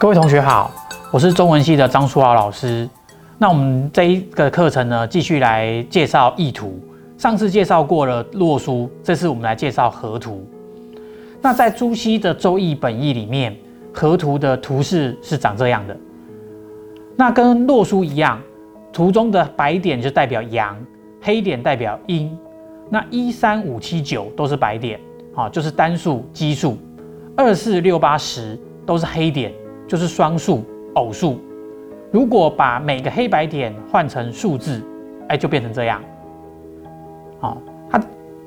各位同学好，我是中文系的张书豪老师。那我们这一个课程呢，继续来介绍意图。上次介绍过了洛书，这次我们来介绍河图。那在朱熹的《周易》本义里面，河图的图示是长这样的。那跟洛书一样，图中的白点就代表阳，黑点代表阴。那一三五七九都是白点，啊，就是单数、奇数；二四六八十都是黑点，就是双数、偶数。如果把每个黑白点换成数字，哎，就变成这样。好，他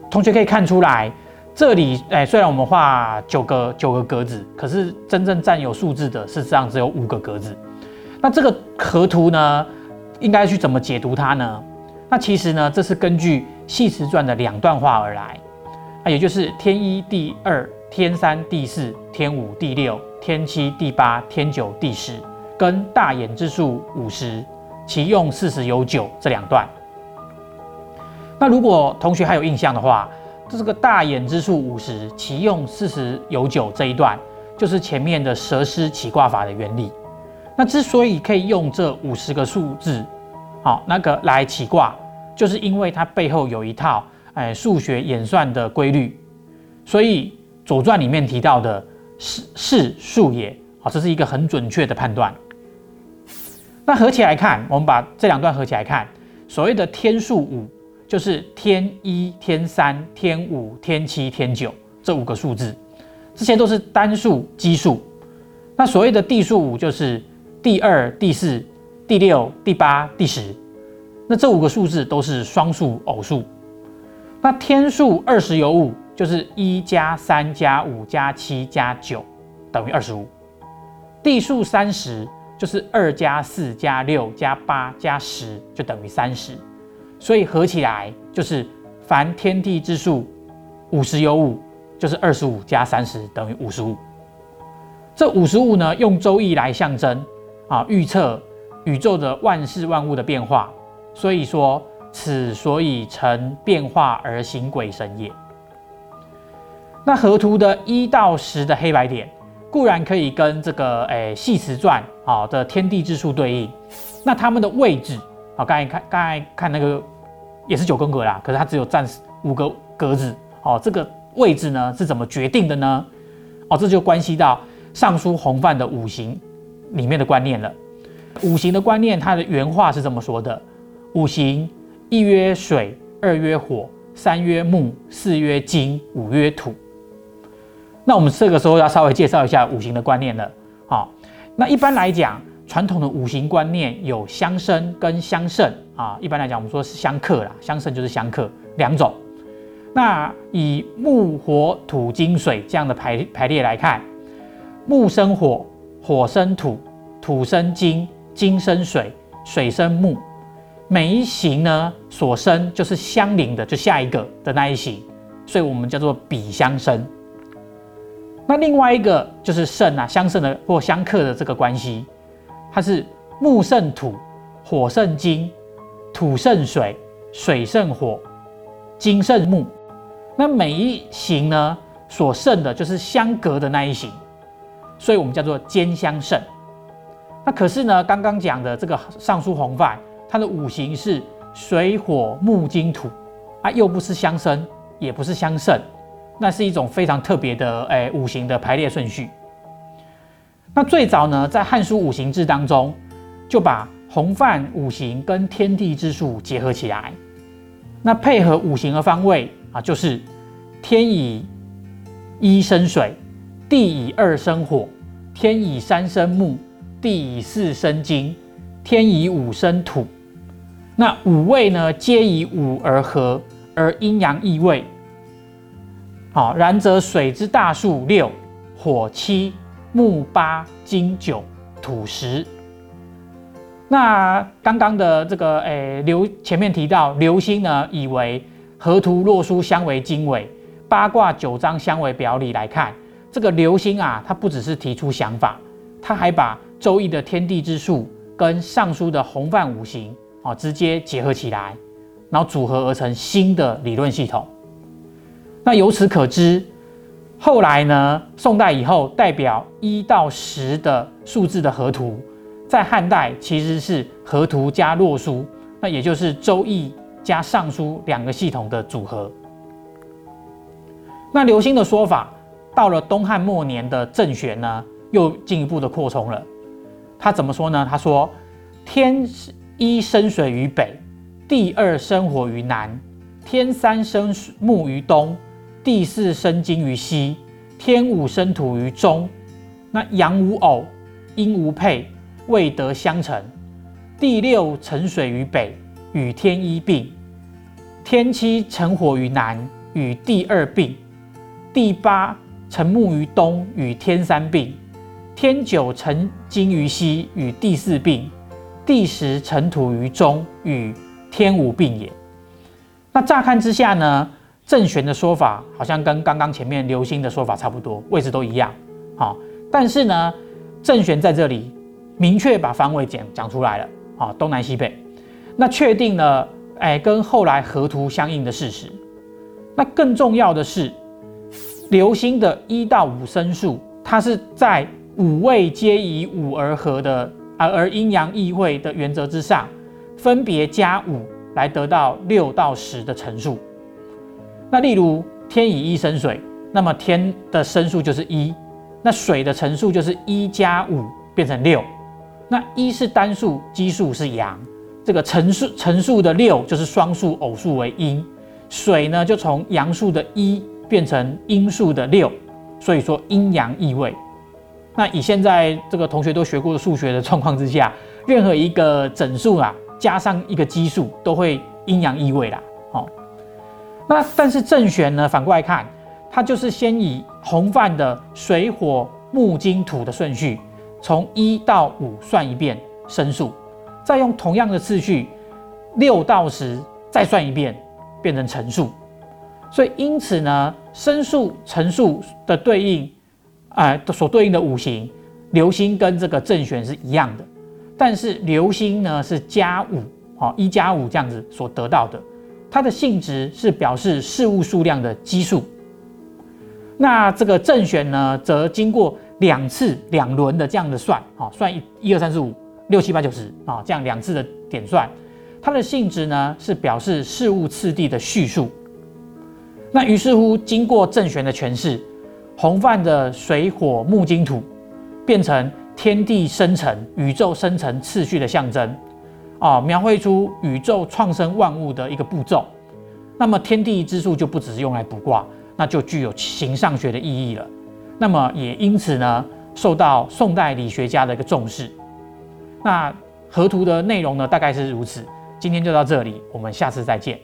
同学可以看出来，这里哎，虽然我们画九个九个格子，可是真正占有数字的，事实上只有五个格子。那这个河图呢，应该去怎么解读它呢？那其实呢，这是根据《系辞传》的两段话而来，啊，也就是天一第二、天三第四、天五第六、天七第八、天九第十，跟大衍之数五十，其用四十有九这两段。那如果同学还有印象的话，这是个大衍之数五十，其用四十有九这一段，就是前面的蛇师起卦法的原理。那之所以可以用这五十个数字，好，那个来起卦。就是因为它背后有一套哎数学演算的规律，所以《左传》里面提到的是是数也，好，这是一个很准确的判断。那合起来看，我们把这两段合起来看，所谓的天数五，就是天一、天三、天五、天七、天九这五个数字，这些都是单数奇数。那所谓的地数五，就是第二、第四、第六、第八、第十。那这五个数字都是双数偶数，那天数二十有五，就是一加三加五加七加九等于二十五。地数三十就是二加四加六加八加十就等于三十，所以合起来就是凡天地之数五十有五，就是二十五加三十等于五十五。这五十五呢，用周易来象征啊，预测宇宙的万事万物的变化。所以说，此所以成变化而行鬼神也。那河图的一到十的黑白点，固然可以跟这个诶系辞传啊的天地之数对应。那他们的位置啊，刚才看刚才看那个也是九宫格啦，可是它只有占五个格子哦。这个位置呢是怎么决定的呢？哦，这就关系到尚书洪范的五行里面的观念了。五行的观念，它的原话是这么说的。五行一曰水，二曰火，三曰木，四曰金，五曰土。那我们这个时候要稍微介绍一下五行的观念了。好，那一般来讲，传统的五行观念有相生跟相胜啊。一般来讲，我们说是相克啦，相胜就是相克两种。那以木、火、土、金、水这样的排排列来看，木生火，火生土，土生金，金生水，水生木。每一行呢所生就是相邻的，就下一个的那一行，所以我们叫做比相生。那另外一个就是胜啊，相胜的或相克的这个关系，它是木胜土，火胜金，土胜水，水胜火，金胜木。那每一行呢所胜的就是相隔的那一行，所以我们叫做兼相胜。那可是呢，刚刚讲的这个尚书洪范。它的五行是水火木金土啊，又不是相生，也不是相胜，那是一种非常特别的诶五行的排列顺序。那最早呢，在《汉书五行志》当中，就把洪范五行跟天地之数结合起来，那配合五行的方位啊，就是天以一生水，地以二生火，天以三生木，地以四生金，天以五生土。那五味呢，皆以五而合，而阴阳异位。好，然则水之大数六，火七，木八，金九，土十。那刚刚的这个诶流前面提到流星呢，以为河图洛书相为经纬，八卦九章相为表里来看，这个流星啊，它不只是提出想法，它还把周易的天地之数跟尚书的洪范五行。啊，直接结合起来，然后组合而成新的理论系统。那由此可知，后来呢，宋代以后代表一到十的数字的河图，在汉代其实是河图加洛书，那也就是《周易》加《尚书》两个系统的组合。那刘歆的说法，到了东汉末年的郑玄呢，又进一步的扩充了。他怎么说呢？他说：“天一生水于北，地二生火于南，天三生木于东，地四生金于西，天五生土于中。那阳无偶，阴无配，未得相成。第六成水于北，与天一并；天七成火于南，与地二并。”第八成木于东，与天三并；天九成金于西，与地四并；第十尘土于中，与天无并也。那乍看之下呢，郑玄的说法好像跟刚刚前面刘歆的说法差不多，位置都一样。好，但是呢，郑玄在这里明确把方位讲讲出来了。好，东南西北，那确定了，哎，跟后来河图相应的事实。那更重要的是。流星的一到五声数，它是在五位皆以五而合的，而阴阳易位的原则之上，分别加五来得到六到十的乘数。那例如天以一生水，那么天的声数就是一，那水的乘数就是一加五变成六。那一是单数，奇数是阳，这个乘数乘数的六就是双数偶数为阴，水呢就从阳数的一。变成阴数的六，所以说阴阳易位。那以现在这个同学都学过的数学的状况之下，任何一个整数啊，加上一个奇数，都会阴阳异位啦。好，那但是正弦呢，反过来看，它就是先以洪范的水火木金土的顺序，从一到五算一遍声数，再用同样的次序六到十再算一遍，变成乘数。所以因此呢。声数乘数的对应，哎，所对应的五行，流星跟这个正弦是一样的，但是流星呢是加五，哦一加五这样子所得到的，它的性质是表示事物数量的基数。那这个正弦呢，则经过两次两轮的这样的算，好算一一二三四五六七八九十啊，这样两次的点算，它的性质呢是表示事物次第的序数。那于是乎，经过正弦的诠释，洪泛的水火木金土变成天地生成、宇宙生成次序的象征，啊，描绘出宇宙创生万物的一个步骤。那么天地之数就不只是用来卜卦，那就具有形上学的意义了。那么也因此呢，受到宋代理学家的一个重视。那河图的内容呢，大概是如此。今天就到这里，我们下次再见。